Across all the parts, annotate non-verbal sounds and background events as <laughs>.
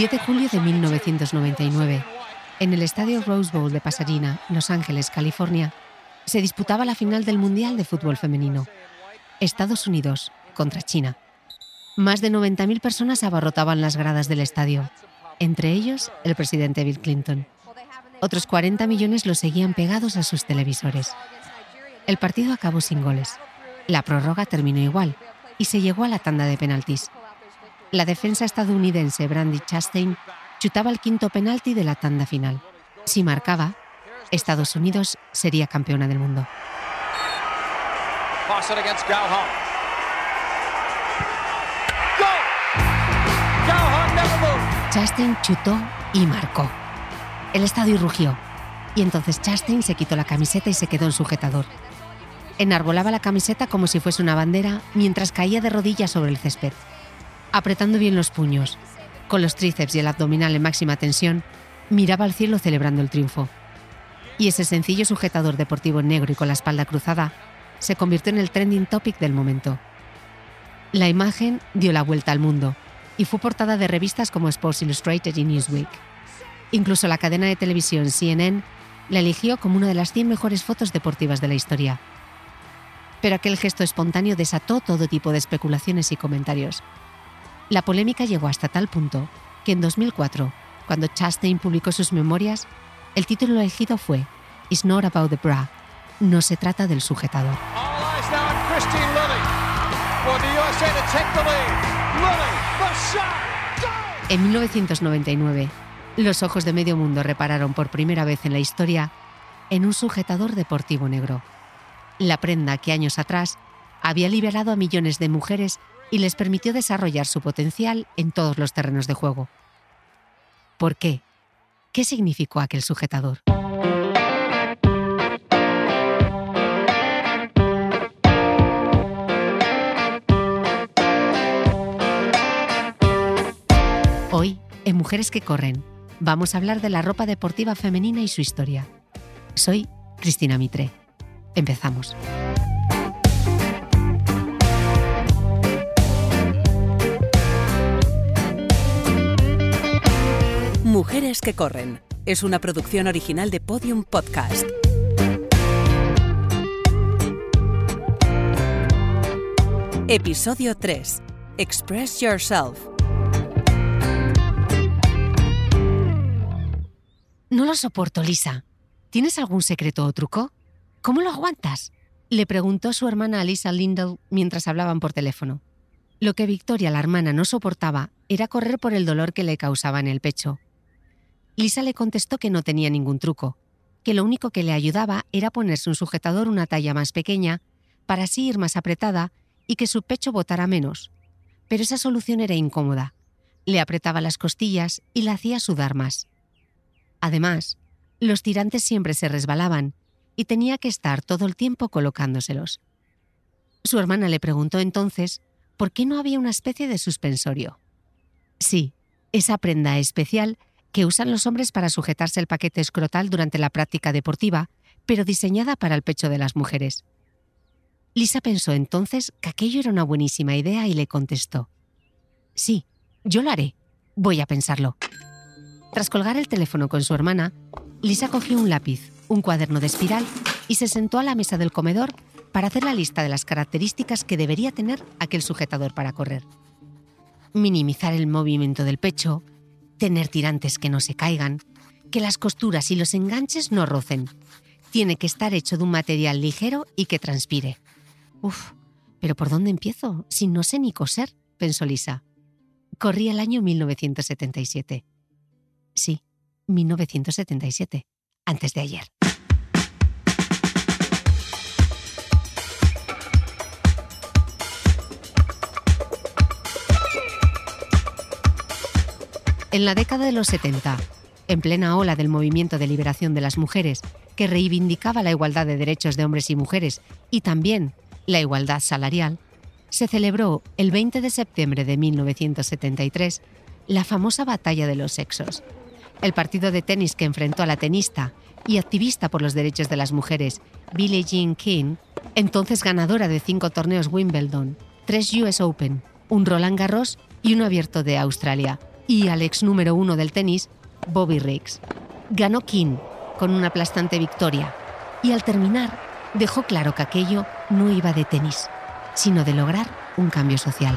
10 de julio de that 1999, en el estadio Rose Bowl de Pasadena, Los Ángeles, California, se disputaba la final del Mundial de Fútbol Femenino. Estados Unidos contra China. Más de 90.000 personas abarrotaban las gradas del estadio, entre ellos el presidente Bill Clinton. Otros 40 millones lo seguían pegados a sus televisores. El partido acabó sin goles. La prórroga terminó igual y se llegó a la tanda de penaltis. La defensa estadounidense Brandy Chastain chutaba el quinto penalti de la tanda final. Si marcaba, Estados Unidos sería campeona del mundo. Chastain chutó y marcó. El estadio rugió. Y entonces Chastain se quitó la camiseta y se quedó en sujetador. Enarbolaba la camiseta como si fuese una bandera mientras caía de rodillas sobre el césped. Apretando bien los puños, con los tríceps y el abdominal en máxima tensión, miraba al cielo celebrando el triunfo. Y ese sencillo sujetador deportivo negro y con la espalda cruzada se convirtió en el trending topic del momento. La imagen dio la vuelta al mundo y fue portada de revistas como Sports Illustrated y Newsweek. Incluso la cadena de televisión CNN la eligió como una de las 100 mejores fotos deportivas de la historia. Pero aquel gesto espontáneo desató todo tipo de especulaciones y comentarios. La polémica llegó hasta tal punto que en 2004, cuando Chastain publicó sus memorias, el título elegido fue It's not about the bra. No se trata del sujetador. En 1999, los ojos de medio mundo repararon por primera vez en la historia en un sujetador deportivo negro. La prenda que años atrás había liberado a millones de mujeres y les permitió desarrollar su potencial en todos los terrenos de juego. ¿Por qué? ¿Qué significó aquel sujetador? Hoy, en Mujeres que Corren, vamos a hablar de la ropa deportiva femenina y su historia. Soy Cristina Mitre. Empezamos. Mujeres que corren. Es una producción original de Podium Podcast. Episodio 3. Express Yourself. No lo soporto, Lisa. ¿Tienes algún secreto o truco? ¿Cómo lo aguantas? Le preguntó su hermana a Lisa Lindell mientras hablaban por teléfono. Lo que Victoria, la hermana, no soportaba era correr por el dolor que le causaba en el pecho. Lisa le contestó que no tenía ningún truco, que lo único que le ayudaba era ponerse un sujetador una talla más pequeña para así ir más apretada y que su pecho botara menos. Pero esa solución era incómoda. Le apretaba las costillas y la hacía sudar más. Además, los tirantes siempre se resbalaban y tenía que estar todo el tiempo colocándoselos. Su hermana le preguntó entonces por qué no había una especie de suspensorio. Sí, esa prenda especial que usan los hombres para sujetarse el paquete escrotal durante la práctica deportiva, pero diseñada para el pecho de las mujeres. Lisa pensó entonces que aquello era una buenísima idea y le contestó, Sí, yo lo haré. Voy a pensarlo. Tras colgar el teléfono con su hermana, Lisa cogió un lápiz, un cuaderno de espiral y se sentó a la mesa del comedor para hacer la lista de las características que debería tener aquel sujetador para correr. Minimizar el movimiento del pecho, tener tirantes que no se caigan, que las costuras y los enganches no rocen. Tiene que estar hecho de un material ligero y que transpire. Uf, pero ¿por dónde empiezo? Si no sé ni coser, pensó Lisa. Corría el año 1977. Sí, 1977, antes de ayer. En la década de los 70, en plena ola del movimiento de liberación de las mujeres, que reivindicaba la igualdad de derechos de hombres y mujeres y también la igualdad salarial, se celebró el 20 de septiembre de 1973 la famosa Batalla de los Sexos, el partido de tenis que enfrentó a la tenista y activista por los derechos de las mujeres, Billie Jean King, entonces ganadora de cinco torneos Wimbledon, tres US Open, un Roland Garros y un abierto de Australia, y al ex número uno del tenis, Bobby Riggs. Ganó King con una aplastante victoria y al terminar dejó claro que aquello no iba de tenis, sino de lograr un cambio social.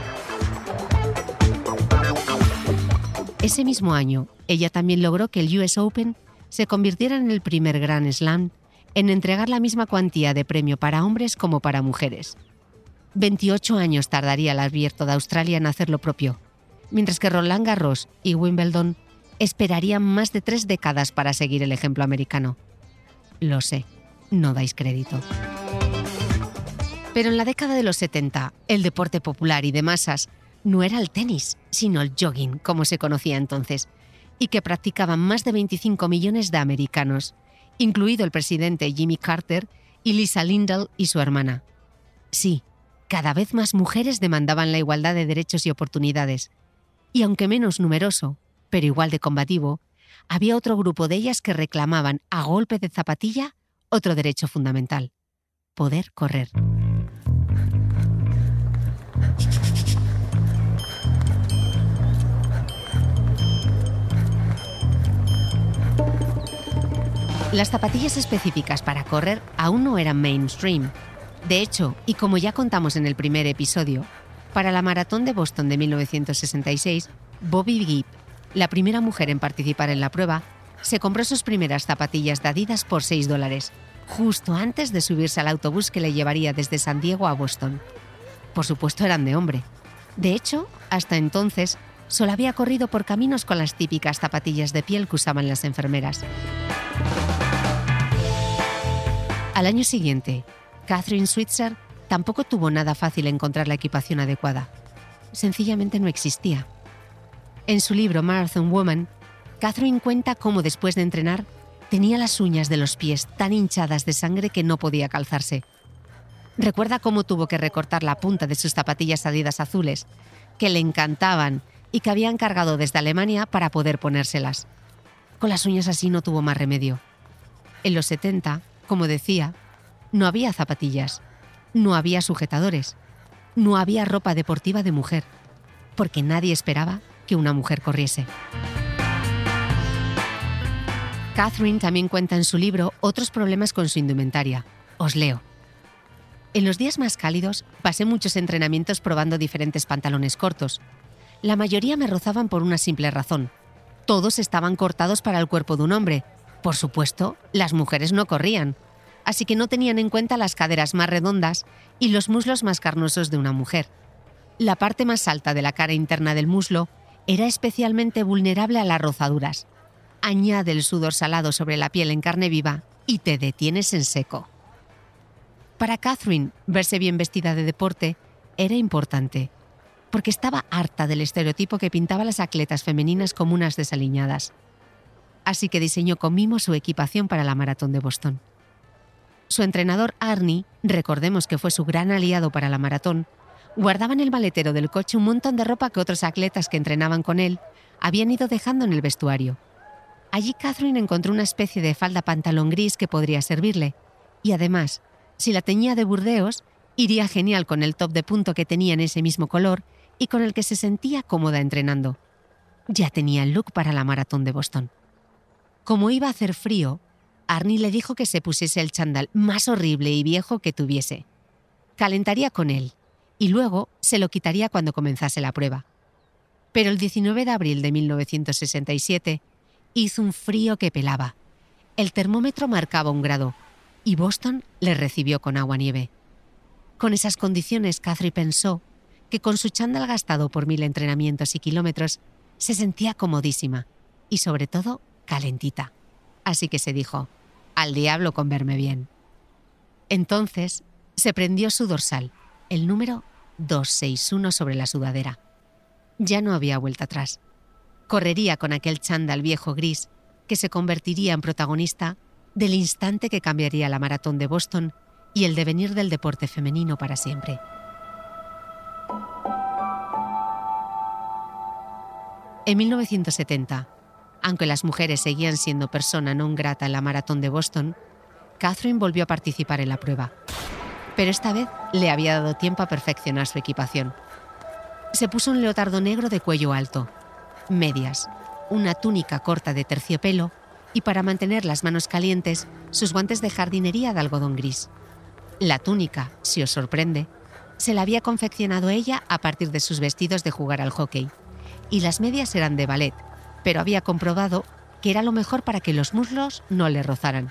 Ese mismo año, ella también logró que el US Open se convirtiera en el primer Grand Slam en entregar la misma cuantía de premio para hombres como para mujeres. 28 años tardaría el abierto de Australia en hacer lo propio, mientras que Roland Garros y Wimbledon esperarían más de tres décadas para seguir el ejemplo americano. Lo sé, no dais crédito. Pero en la década de los 70, el deporte popular y de masas no era el tenis, sino el jogging, como se conocía entonces, y que practicaban más de 25 millones de americanos, incluido el presidente Jimmy Carter y Lisa Lindell y su hermana. Sí, cada vez más mujeres demandaban la igualdad de derechos y oportunidades. Y aunque menos numeroso, pero igual de combativo, había otro grupo de ellas que reclamaban a golpe de zapatilla otro derecho fundamental, poder correr. Las zapatillas específicas para correr aún no eran mainstream. De hecho, y como ya contamos en el primer episodio, para la maratón de Boston de 1966, Bobby Gibb, la primera mujer en participar en la prueba, se compró sus primeras zapatillas de Adidas por 6 dólares, justo antes de subirse al autobús que le llevaría desde San Diego a Boston. Por supuesto eran de hombre. De hecho, hasta entonces, solo había corrido por caminos con las típicas zapatillas de piel que usaban las enfermeras. Al año siguiente, Catherine Switzer tampoco tuvo nada fácil encontrar la equipación adecuada. Sencillamente no existía. En su libro Marathon Woman, Catherine cuenta cómo después de entrenar tenía las uñas de los pies tan hinchadas de sangre que no podía calzarse. Recuerda cómo tuvo que recortar la punta de sus zapatillas adidas azules, que le encantaban y que habían cargado desde Alemania para poder ponérselas. Con las uñas así no tuvo más remedio. En los 70, como decía, no había zapatillas, no había sujetadores, no había ropa deportiva de mujer, porque nadie esperaba que una mujer corriese. Catherine también cuenta en su libro otros problemas con su indumentaria. Os leo. En los días más cálidos pasé muchos entrenamientos probando diferentes pantalones cortos. La mayoría me rozaban por una simple razón. Todos estaban cortados para el cuerpo de un hombre, por supuesto, las mujeres no corrían, así que no tenían en cuenta las caderas más redondas y los muslos más carnosos de una mujer. La parte más alta de la cara interna del muslo era especialmente vulnerable a las rozaduras. Añade el sudor salado sobre la piel en carne viva y te detienes en seco. Para Catherine, verse bien vestida de deporte era importante, porque estaba harta del estereotipo que pintaba las atletas femeninas como unas desaliñadas así que diseñó con mimo su equipación para la maratón de Boston. Su entrenador Arnie, recordemos que fue su gran aliado para la maratón, guardaba en el maletero del coche un montón de ropa que otros atletas que entrenaban con él habían ido dejando en el vestuario. Allí Catherine encontró una especie de falda pantalón gris que podría servirle, y además, si la teñía de burdeos, iría genial con el top de punto que tenía en ese mismo color y con el que se sentía cómoda entrenando. Ya tenía el look para la maratón de Boston. Como iba a hacer frío, Arnie le dijo que se pusiese el chandal más horrible y viejo que tuviese. Calentaría con él y luego se lo quitaría cuando comenzase la prueba. Pero el 19 de abril de 1967 hizo un frío que pelaba. El termómetro marcaba un grado y Boston le recibió con agua-nieve. Con esas condiciones, Catherine pensó que con su chándal gastado por mil entrenamientos y kilómetros se sentía comodísima y sobre todo calentita. Así que se dijo, al diablo con verme bien. Entonces se prendió su dorsal, el número 261 sobre la sudadera. Ya no había vuelta atrás. Correría con aquel chándal viejo gris que se convertiría en protagonista del instante que cambiaría la maratón de Boston y el devenir del deporte femenino para siempre. En 1970, aunque las mujeres seguían siendo persona non grata en la maratón de Boston, Catherine volvió a participar en la prueba. Pero esta vez le había dado tiempo a perfeccionar su equipación. Se puso un leotardo negro de cuello alto, medias, una túnica corta de terciopelo y para mantener las manos calientes, sus guantes de jardinería de algodón gris. La túnica, si os sorprende, se la había confeccionado ella a partir de sus vestidos de jugar al hockey y las medias eran de ballet, pero había comprobado que era lo mejor para que los muslos no le rozaran.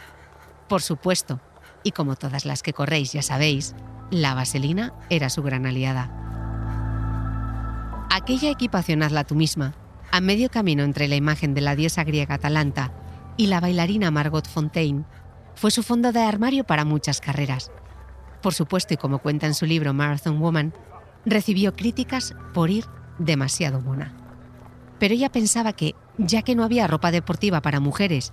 Por supuesto, y como todas las que corréis ya sabéis, la vaselina era su gran aliada. Aquella equipación hazla tú misma, a medio camino entre la imagen de la diosa griega Atalanta y la bailarina Margot Fontaine, fue su fondo de armario para muchas carreras. Por supuesto, y como cuenta en su libro Marathon Woman, recibió críticas por ir demasiado mona pero ella pensaba que, ya que no había ropa deportiva para mujeres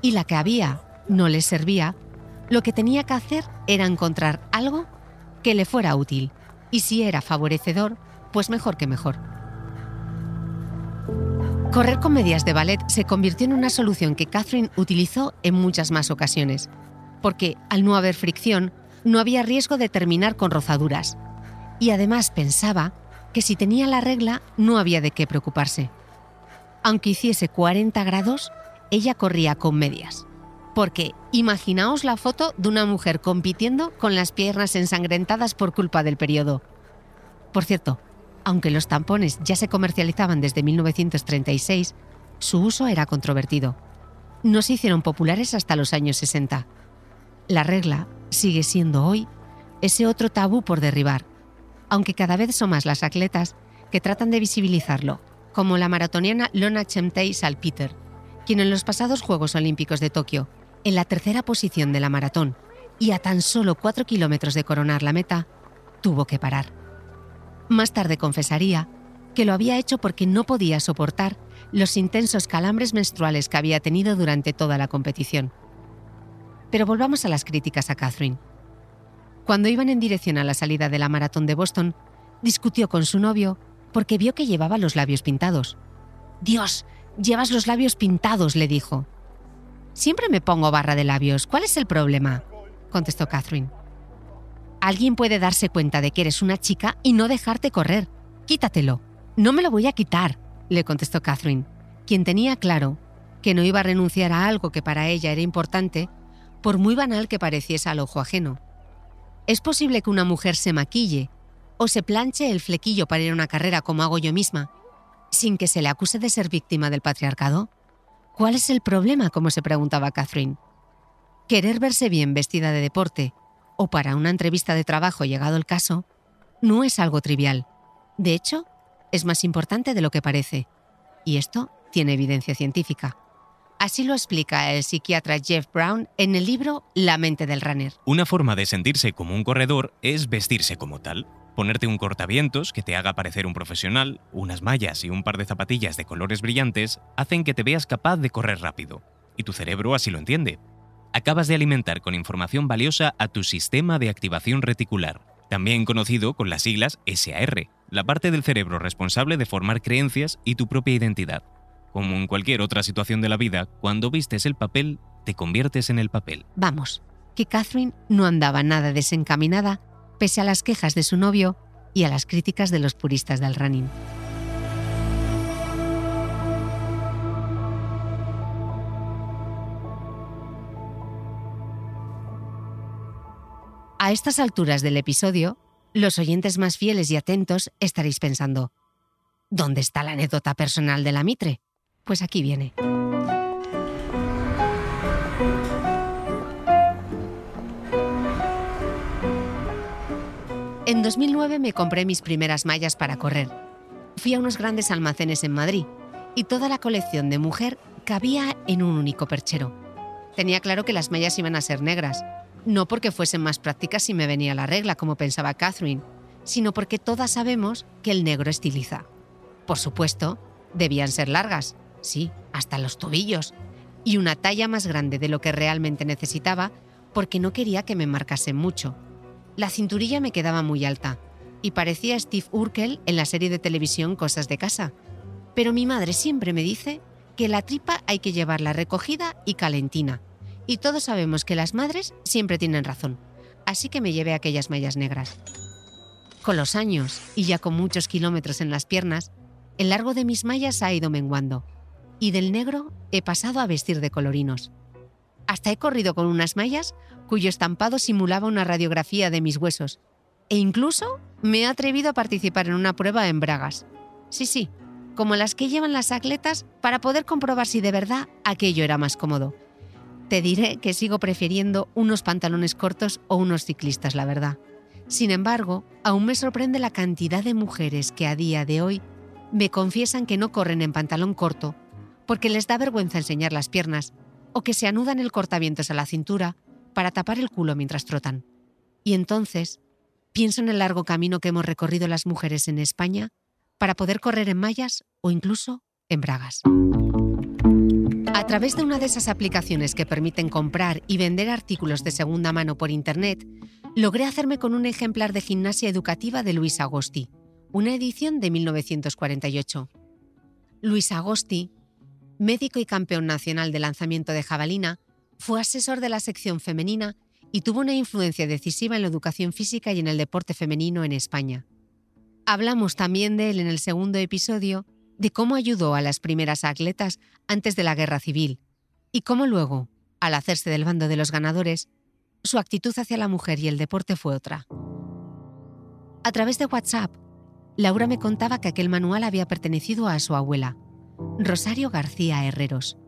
y la que había no les servía, lo que tenía que hacer era encontrar algo que le fuera útil, y si era favorecedor, pues mejor que mejor. Correr con medias de ballet se convirtió en una solución que Catherine utilizó en muchas más ocasiones, porque al no haber fricción, no había riesgo de terminar con rozaduras, y además pensaba que si tenía la regla no había de qué preocuparse aunque hiciese 40 grados, ella corría con medias. Porque imaginaos la foto de una mujer compitiendo con las piernas ensangrentadas por culpa del periodo. Por cierto, aunque los tampones ya se comercializaban desde 1936, su uso era controvertido. No se hicieron populares hasta los años 60. La regla sigue siendo hoy ese otro tabú por derribar, aunque cada vez son más las atletas que tratan de visibilizarlo como la maratoniana Lona Chemtei Salpeter, quien en los pasados Juegos Olímpicos de Tokio, en la tercera posición de la maratón y a tan solo cuatro kilómetros de coronar la meta, tuvo que parar. Más tarde confesaría que lo había hecho porque no podía soportar los intensos calambres menstruales que había tenido durante toda la competición. Pero volvamos a las críticas a Catherine. Cuando iban en dirección a la salida de la maratón de Boston, discutió con su novio porque vio que llevaba los labios pintados. Dios, llevas los labios pintados, le dijo. Siempre me pongo barra de labios. ¿Cuál es el problema? contestó Catherine. Alguien puede darse cuenta de que eres una chica y no dejarte correr. Quítatelo. No me lo voy a quitar, le contestó Catherine, quien tenía claro que no iba a renunciar a algo que para ella era importante, por muy banal que pareciese al ojo ajeno. Es posible que una mujer se maquille o se planche el flequillo para ir a una carrera como hago yo misma, sin que se le acuse de ser víctima del patriarcado? ¿Cuál es el problema? como se preguntaba Catherine. Querer verse bien vestida de deporte o para una entrevista de trabajo llegado el caso no es algo trivial. De hecho, es más importante de lo que parece. Y esto tiene evidencia científica. Así lo explica el psiquiatra Jeff Brown en el libro La mente del runner. Una forma de sentirse como un corredor es vestirse como tal. Ponerte un cortavientos que te haga parecer un profesional, unas mallas y un par de zapatillas de colores brillantes hacen que te veas capaz de correr rápido. Y tu cerebro así lo entiende. Acabas de alimentar con información valiosa a tu sistema de activación reticular, también conocido con las siglas SAR, la parte del cerebro responsable de formar creencias y tu propia identidad. Como en cualquier otra situación de la vida, cuando vistes el papel, te conviertes en el papel. Vamos, que Catherine no andaba nada desencaminada pese a las quejas de su novio y a las críticas de los puristas del running. A estas alturas del episodio, los oyentes más fieles y atentos estaréis pensando, ¿dónde está la anécdota personal de la Mitre? Pues aquí viene. En 2009 me compré mis primeras mallas para correr. Fui a unos grandes almacenes en Madrid y toda la colección de mujer cabía en un único perchero. Tenía claro que las mallas iban a ser negras, no porque fuesen más prácticas si me venía la regla, como pensaba Catherine, sino porque todas sabemos que el negro estiliza. Por supuesto, debían ser largas, sí, hasta los tobillos, y una talla más grande de lo que realmente necesitaba porque no quería que me marcasen mucho. La cinturilla me quedaba muy alta y parecía Steve Urkel en la serie de televisión Cosas de Casa. Pero mi madre siempre me dice que la tripa hay que llevarla recogida y calentina. Y todos sabemos que las madres siempre tienen razón. Así que me llevé aquellas mallas negras. Con los años, y ya con muchos kilómetros en las piernas, el largo de mis mallas ha ido menguando. Y del negro he pasado a vestir de colorinos. Hasta he corrido con unas mallas cuyo estampado simulaba una radiografía de mis huesos. E incluso me he atrevido a participar en una prueba en bragas. Sí, sí, como las que llevan las atletas para poder comprobar si de verdad aquello era más cómodo. Te diré que sigo prefiriendo unos pantalones cortos o unos ciclistas, la verdad. Sin embargo, aún me sorprende la cantidad de mujeres que a día de hoy me confiesan que no corren en pantalón corto porque les da vergüenza enseñar las piernas o que se anudan el cortavientos a la cintura para tapar el culo mientras trotan. Y entonces pienso en el largo camino que hemos recorrido las mujeres en España para poder correr en mallas o incluso en bragas. A través de una de esas aplicaciones que permiten comprar y vender artículos de segunda mano por Internet, logré hacerme con un ejemplar de gimnasia educativa de Luis Agosti, una edición de 1948. Luis Agosti, médico y campeón nacional de lanzamiento de jabalina, fue asesor de la sección femenina y tuvo una influencia decisiva en la educación física y en el deporte femenino en España. Hablamos también de él en el segundo episodio de cómo ayudó a las primeras atletas antes de la guerra civil y cómo luego, al hacerse del bando de los ganadores, su actitud hacia la mujer y el deporte fue otra. A través de WhatsApp, Laura me contaba que aquel manual había pertenecido a su abuela, Rosario García Herreros.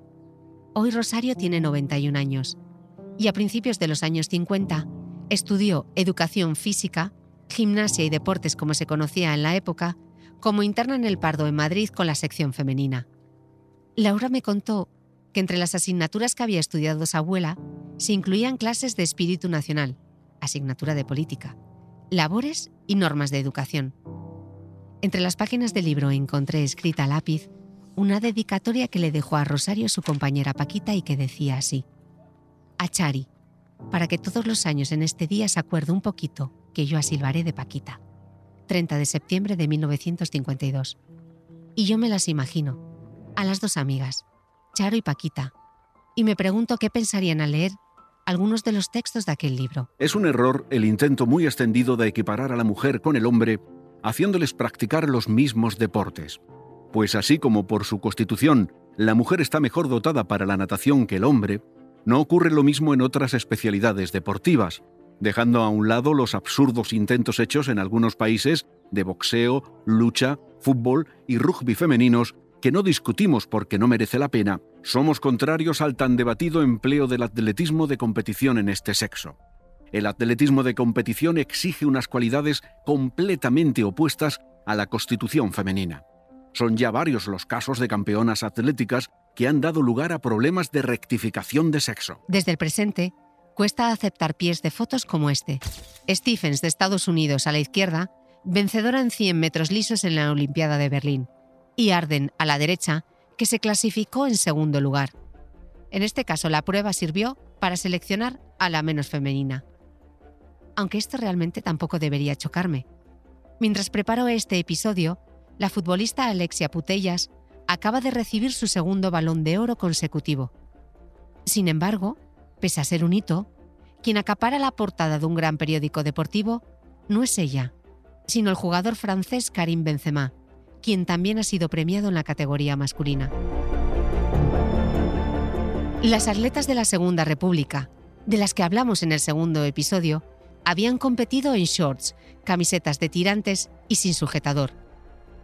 Hoy Rosario tiene 91 años y a principios de los años 50 estudió educación física, gimnasia y deportes como se conocía en la época, como interna en el Pardo en Madrid con la sección femenina. Laura me contó que entre las asignaturas que había estudiado su abuela se incluían clases de espíritu nacional, asignatura de política, labores y normas de educación. Entre las páginas del libro encontré escrita a lápiz una dedicatoria que le dejó a Rosario su compañera Paquita y que decía así. A Chari, para que todos los años en este día se acuerde un poquito que yo asilbaré de Paquita. 30 de septiembre de 1952. Y yo me las imagino, a las dos amigas, Charo y Paquita, y me pregunto qué pensarían al leer algunos de los textos de aquel libro. Es un error el intento muy extendido de equiparar a la mujer con el hombre, haciéndoles practicar los mismos deportes. Pues así como por su constitución la mujer está mejor dotada para la natación que el hombre, no ocurre lo mismo en otras especialidades deportivas, dejando a un lado los absurdos intentos hechos en algunos países de boxeo, lucha, fútbol y rugby femeninos que no discutimos porque no merece la pena, somos contrarios al tan debatido empleo del atletismo de competición en este sexo. El atletismo de competición exige unas cualidades completamente opuestas a la constitución femenina. Son ya varios los casos de campeonas atléticas que han dado lugar a problemas de rectificación de sexo. Desde el presente, cuesta aceptar pies de fotos como este. Stephens de Estados Unidos a la izquierda, vencedora en 100 metros lisos en la Olimpiada de Berlín y Arden, a la derecha, que se clasificó en segundo lugar. En este caso, la prueba sirvió para seleccionar a la menos femenina. Aunque esto realmente tampoco debería chocarme. Mientras preparo este episodio, la futbolista Alexia Putellas acaba de recibir su segundo balón de oro consecutivo. Sin embargo, pese a ser un hito, quien acapara la portada de un gran periódico deportivo no es ella, sino el jugador francés Karim Benzema, quien también ha sido premiado en la categoría masculina. Las atletas de la Segunda República, de las que hablamos en el segundo episodio, habían competido en shorts, camisetas de tirantes y sin sujetador.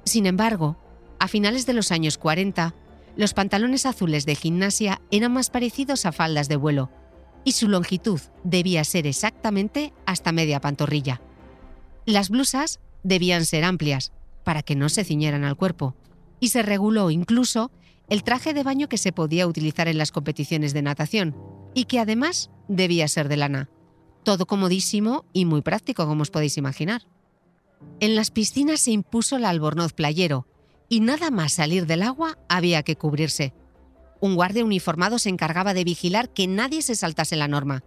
Sin embargo, a finales de los años 40, los pantalones azules de gimnasia eran más parecidos a faldas de vuelo, y su longitud debía ser exactamente hasta media pantorrilla. Las blusas debían ser amplias, para que no se ciñeran al cuerpo, y se reguló incluso el traje de baño que se podía utilizar en las competiciones de natación, y que además debía ser de lana. Todo comodísimo y muy práctico, como os podéis imaginar. En las piscinas se impuso el albornoz playero, y nada más salir del agua había que cubrirse. Un guardia uniformado se encargaba de vigilar que nadie se saltase la norma.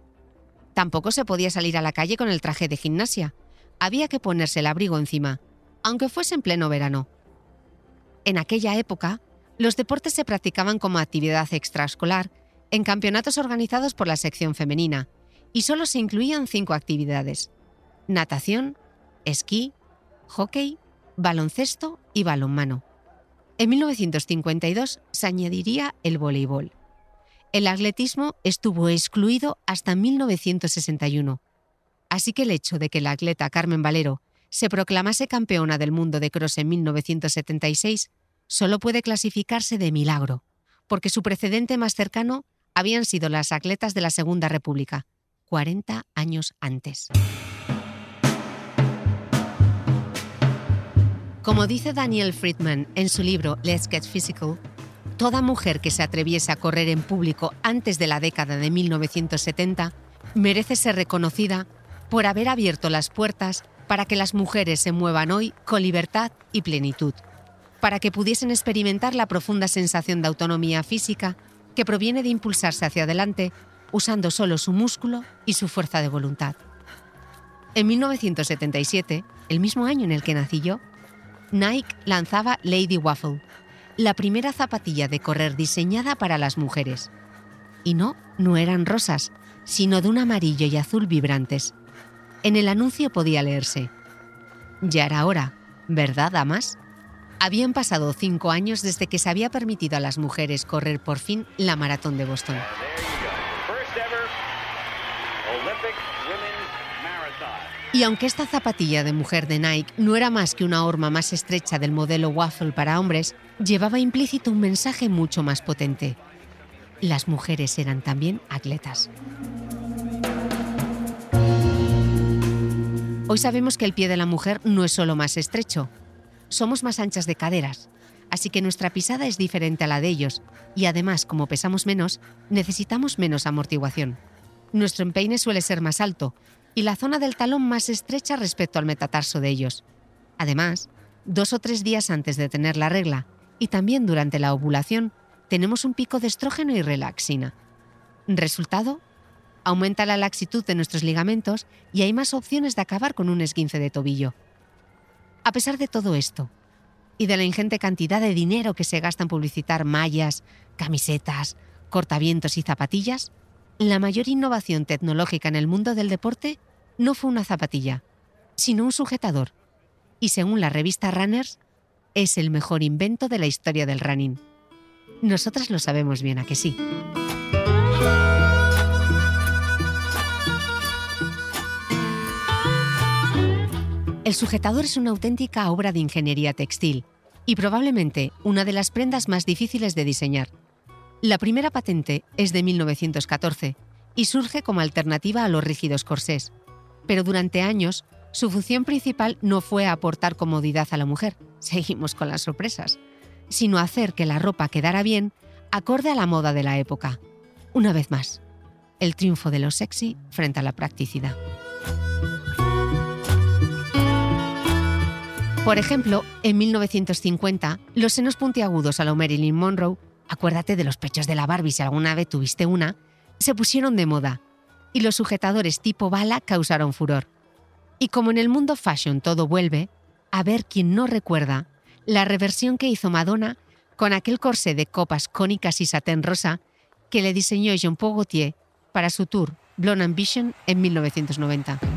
Tampoco se podía salir a la calle con el traje de gimnasia. Había que ponerse el abrigo encima, aunque fuese en pleno verano. En aquella época, los deportes se practicaban como actividad extraescolar en campeonatos organizados por la sección femenina y solo se incluían cinco actividades. Natación, esquí, hockey, baloncesto y balonmano. En 1952 se añadiría el voleibol. El atletismo estuvo excluido hasta 1961. Así que el hecho de que la atleta Carmen Valero se proclamase campeona del mundo de cross en 1976 solo puede clasificarse de milagro, porque su precedente más cercano habían sido las atletas de la Segunda República, 40 años antes. Como dice Daniel Friedman en su libro Let's Get Physical, toda mujer que se atreviese a correr en público antes de la década de 1970 merece ser reconocida por haber abierto las puertas para que las mujeres se muevan hoy con libertad y plenitud, para que pudiesen experimentar la profunda sensación de autonomía física que proviene de impulsarse hacia adelante usando solo su músculo y su fuerza de voluntad. En 1977, el mismo año en el que nací yo, Nike lanzaba Lady Waffle, la primera zapatilla de correr diseñada para las mujeres. Y no, no eran rosas, sino de un amarillo y azul vibrantes. En el anuncio podía leerse, Ya era hora, ¿verdad, damas? Habían pasado cinco años desde que se había permitido a las mujeres correr por fin la maratón de Boston. Y aunque esta zapatilla de mujer de Nike no era más que una horma más estrecha del modelo Waffle para hombres, llevaba implícito un mensaje mucho más potente. Las mujeres eran también atletas. Hoy sabemos que el pie de la mujer no es solo más estrecho, somos más anchas de caderas, así que nuestra pisada es diferente a la de ellos y además, como pesamos menos, necesitamos menos amortiguación. Nuestro empeine suele ser más alto, y la zona del talón más estrecha respecto al metatarso de ellos. Además, dos o tres días antes de tener la regla y también durante la ovulación, tenemos un pico de estrógeno y relaxina. Resultado, aumenta la laxitud de nuestros ligamentos y hay más opciones de acabar con un esguince de tobillo. A pesar de todo esto, y de la ingente cantidad de dinero que se gasta en publicitar mallas, camisetas, cortavientos y zapatillas, la mayor innovación tecnológica en el mundo del deporte no fue una zapatilla, sino un sujetador. Y según la revista Runners, es el mejor invento de la historia del running. Nosotras lo sabemos bien, ¿a que sí? El sujetador es una auténtica obra de ingeniería textil y probablemente una de las prendas más difíciles de diseñar. La primera patente es de 1914 y surge como alternativa a los rígidos corsés, pero durante años su función principal no fue aportar comodidad a la mujer, <laughs> seguimos con las sorpresas, sino hacer que la ropa quedara bien acorde a la moda de la época. Una vez más, el triunfo de lo sexy frente a la practicidad. Por ejemplo, en 1950, los senos puntiagudos a lo Marilyn Monroe acuérdate de los pechos de la Barbie si alguna vez tuviste una, se pusieron de moda y los sujetadores tipo bala causaron furor. Y como en el mundo fashion todo vuelve, a ver quién no recuerda la reversión que hizo Madonna con aquel corsé de copas cónicas y satén rosa que le diseñó Jean-Paul Gaultier para su tour Blonde Ambition en 1990.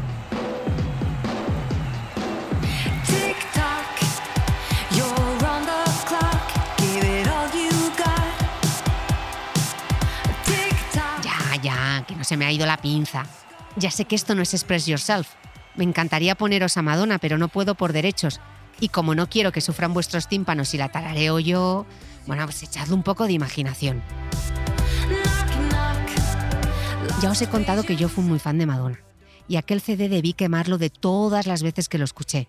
Que no se me ha ido la pinza. Ya sé que esto no es Express Yourself. Me encantaría poneros a Madonna, pero no puedo por derechos. Y como no quiero que sufran vuestros tímpanos y la tarareo yo, bueno, pues echadle un poco de imaginación. Ya os he contado que yo fui muy fan de Madonna. Y aquel CD debí quemarlo de todas las veces que lo escuché.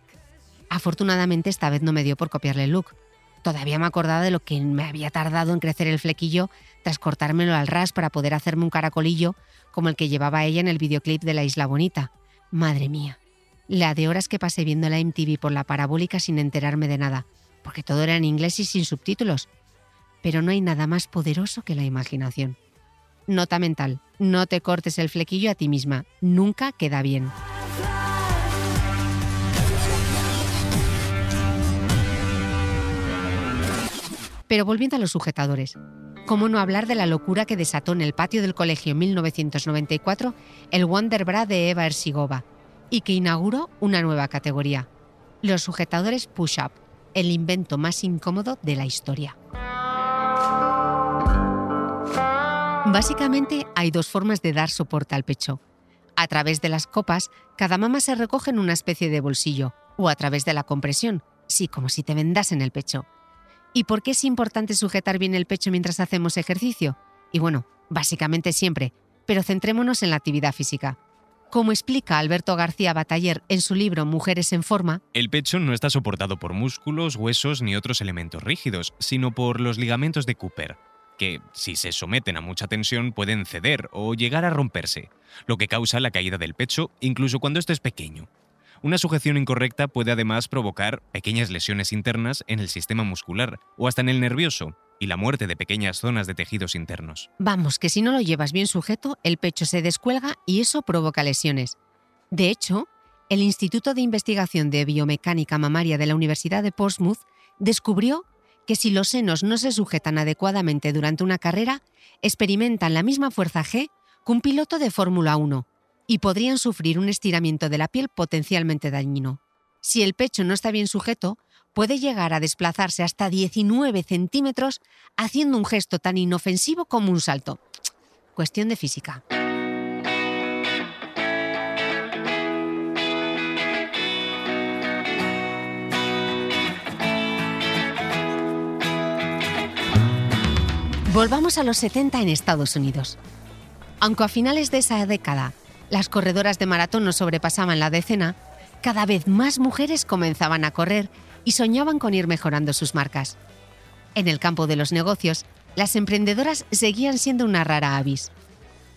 Afortunadamente esta vez no me dio por copiarle el look. Todavía me acordaba de lo que me había tardado en crecer el flequillo tras cortármelo al ras para poder hacerme un caracolillo como el que llevaba ella en el videoclip de La Isla Bonita. Madre mía, la de horas que pasé viendo la MTV por la parabólica sin enterarme de nada. porque todo era en inglés y sin subtítulos. Pero no hay nada más poderoso que la imaginación. Nota mental, no te cortes el flequillo a ti misma, nunca queda bien. Pero volviendo a los sujetadores, ¿cómo no hablar de la locura que desató en el patio del colegio en 1994 el Wonder Bra de Eva Ersigova y que inauguró una nueva categoría, los sujetadores push-up, el invento más incómodo de la historia. Básicamente hay dos formas de dar soporte al pecho. A través de las copas, cada mama se recoge en una especie de bolsillo, o a través de la compresión, sí, como si te vendasen el pecho. ¿Y por qué es importante sujetar bien el pecho mientras hacemos ejercicio? Y bueno, básicamente siempre, pero centrémonos en la actividad física. Como explica Alberto García Bataller en su libro Mujeres en Forma, el pecho no está soportado por músculos, huesos ni otros elementos rígidos, sino por los ligamentos de Cooper, que, si se someten a mucha tensión, pueden ceder o llegar a romperse, lo que causa la caída del pecho incluso cuando esto es pequeño. Una sujeción incorrecta puede además provocar pequeñas lesiones internas en el sistema muscular o hasta en el nervioso y la muerte de pequeñas zonas de tejidos internos. Vamos, que si no lo llevas bien sujeto, el pecho se descuelga y eso provoca lesiones. De hecho, el Instituto de Investigación de Biomecánica Mamaria de la Universidad de Portsmouth descubrió que si los senos no se sujetan adecuadamente durante una carrera, experimentan la misma fuerza G que un piloto de Fórmula 1, y podrían sufrir un estiramiento de la piel potencialmente dañino. Si el pecho no está bien sujeto, puede llegar a desplazarse hasta 19 centímetros haciendo un gesto tan inofensivo como un salto. <tsk> Cuestión de física. Volvamos a los 70 en Estados Unidos. Aunque a finales de esa década las corredoras de maratón no sobrepasaban la decena, cada vez más mujeres comenzaban a correr y soñaban con ir mejorando sus marcas. En el campo de los negocios, las emprendedoras seguían siendo una rara avis.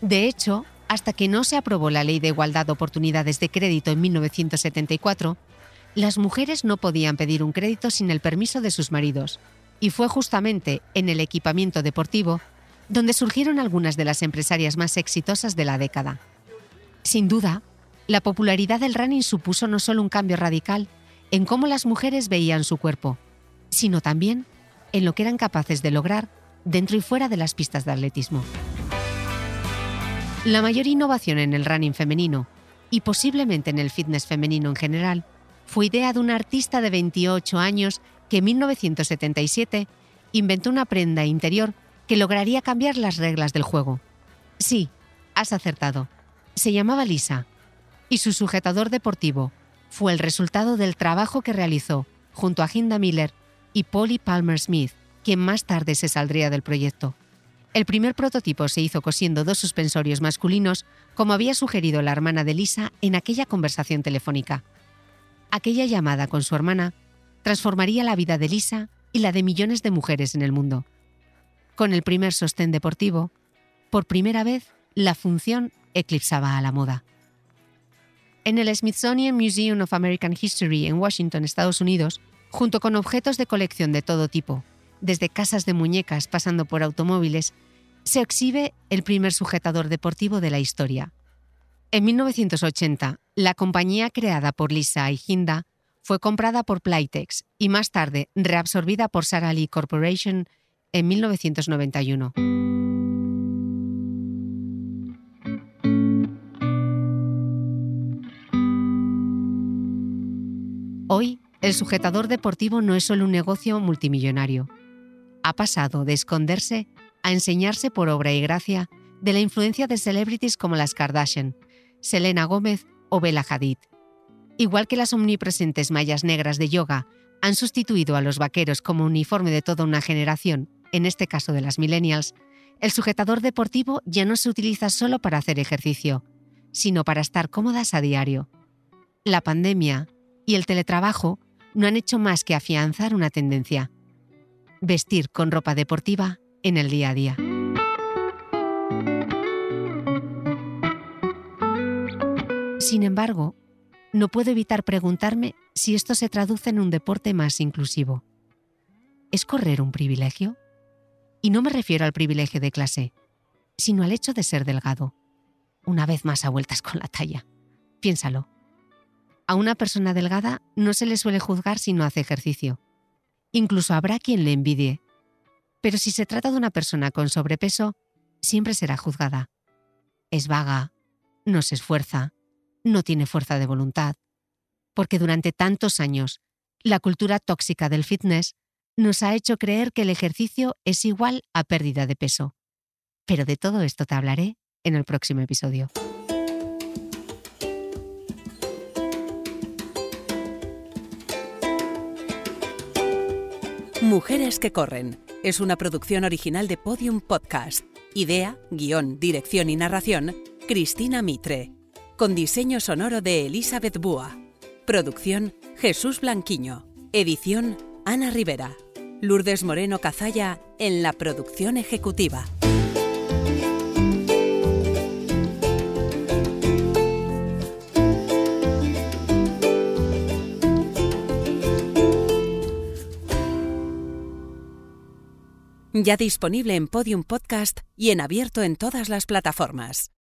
De hecho, hasta que no se aprobó la Ley de Igualdad de Oportunidades de Crédito en 1974, las mujeres no podían pedir un crédito sin el permiso de sus maridos. Y fue justamente en el equipamiento deportivo donde surgieron algunas de las empresarias más exitosas de la década. Sin duda, la popularidad del running supuso no solo un cambio radical en cómo las mujeres veían su cuerpo, sino también en lo que eran capaces de lograr dentro y fuera de las pistas de atletismo. La mayor innovación en el running femenino, y posiblemente en el fitness femenino en general, fue idea de un artista de 28 años que en 1977 inventó una prenda interior que lograría cambiar las reglas del juego. Sí, has acertado se llamaba Lisa y su sujetador deportivo fue el resultado del trabajo que realizó junto a Hinda Miller y Polly Palmer Smith, quien más tarde se saldría del proyecto. El primer prototipo se hizo cosiendo dos suspensorios masculinos, como había sugerido la hermana de Lisa en aquella conversación telefónica. Aquella llamada con su hermana transformaría la vida de Lisa y la de millones de mujeres en el mundo. Con el primer sostén deportivo, por primera vez, la función eclipsaba a la moda. En el Smithsonian Museum of American History en Washington, Estados Unidos, junto con objetos de colección de todo tipo, desde casas de muñecas pasando por automóviles, se exhibe el primer sujetador deportivo de la historia. En 1980, la compañía creada por Lisa y Hinda fue comprada por Playtex y más tarde reabsorbida por Sara Lee Corporation en 1991. Hoy, el sujetador deportivo no es solo un negocio multimillonario. Ha pasado de esconderse a enseñarse por obra y gracia de la influencia de celebrities como las Kardashian, Selena Gómez o Bella Hadid. Igual que las omnipresentes mallas negras de yoga han sustituido a los vaqueros como uniforme de toda una generación, en este caso de las millennials, el sujetador deportivo ya no se utiliza solo para hacer ejercicio, sino para estar cómodas a diario. La pandemia y el teletrabajo no han hecho más que afianzar una tendencia. Vestir con ropa deportiva en el día a día. Sin embargo, no puedo evitar preguntarme si esto se traduce en un deporte más inclusivo. ¿Es correr un privilegio? Y no me refiero al privilegio de clase, sino al hecho de ser delgado. Una vez más a vueltas con la talla. Piénsalo. A una persona delgada no se le suele juzgar si no hace ejercicio. Incluso habrá quien le envidie. Pero si se trata de una persona con sobrepeso, siempre será juzgada. Es vaga, no se esfuerza, no tiene fuerza de voluntad. Porque durante tantos años, la cultura tóxica del fitness nos ha hecho creer que el ejercicio es igual a pérdida de peso. Pero de todo esto te hablaré en el próximo episodio. Mujeres que corren es una producción original de Podium Podcast. Idea, guion, dirección y narración, Cristina Mitre. Con diseño sonoro de Elizabeth Búa. Producción, Jesús Blanquiño. Edición, Ana Rivera. Lourdes Moreno Cazalla en la producción ejecutiva. Ya disponible en Podium Podcast y en abierto en todas las plataformas.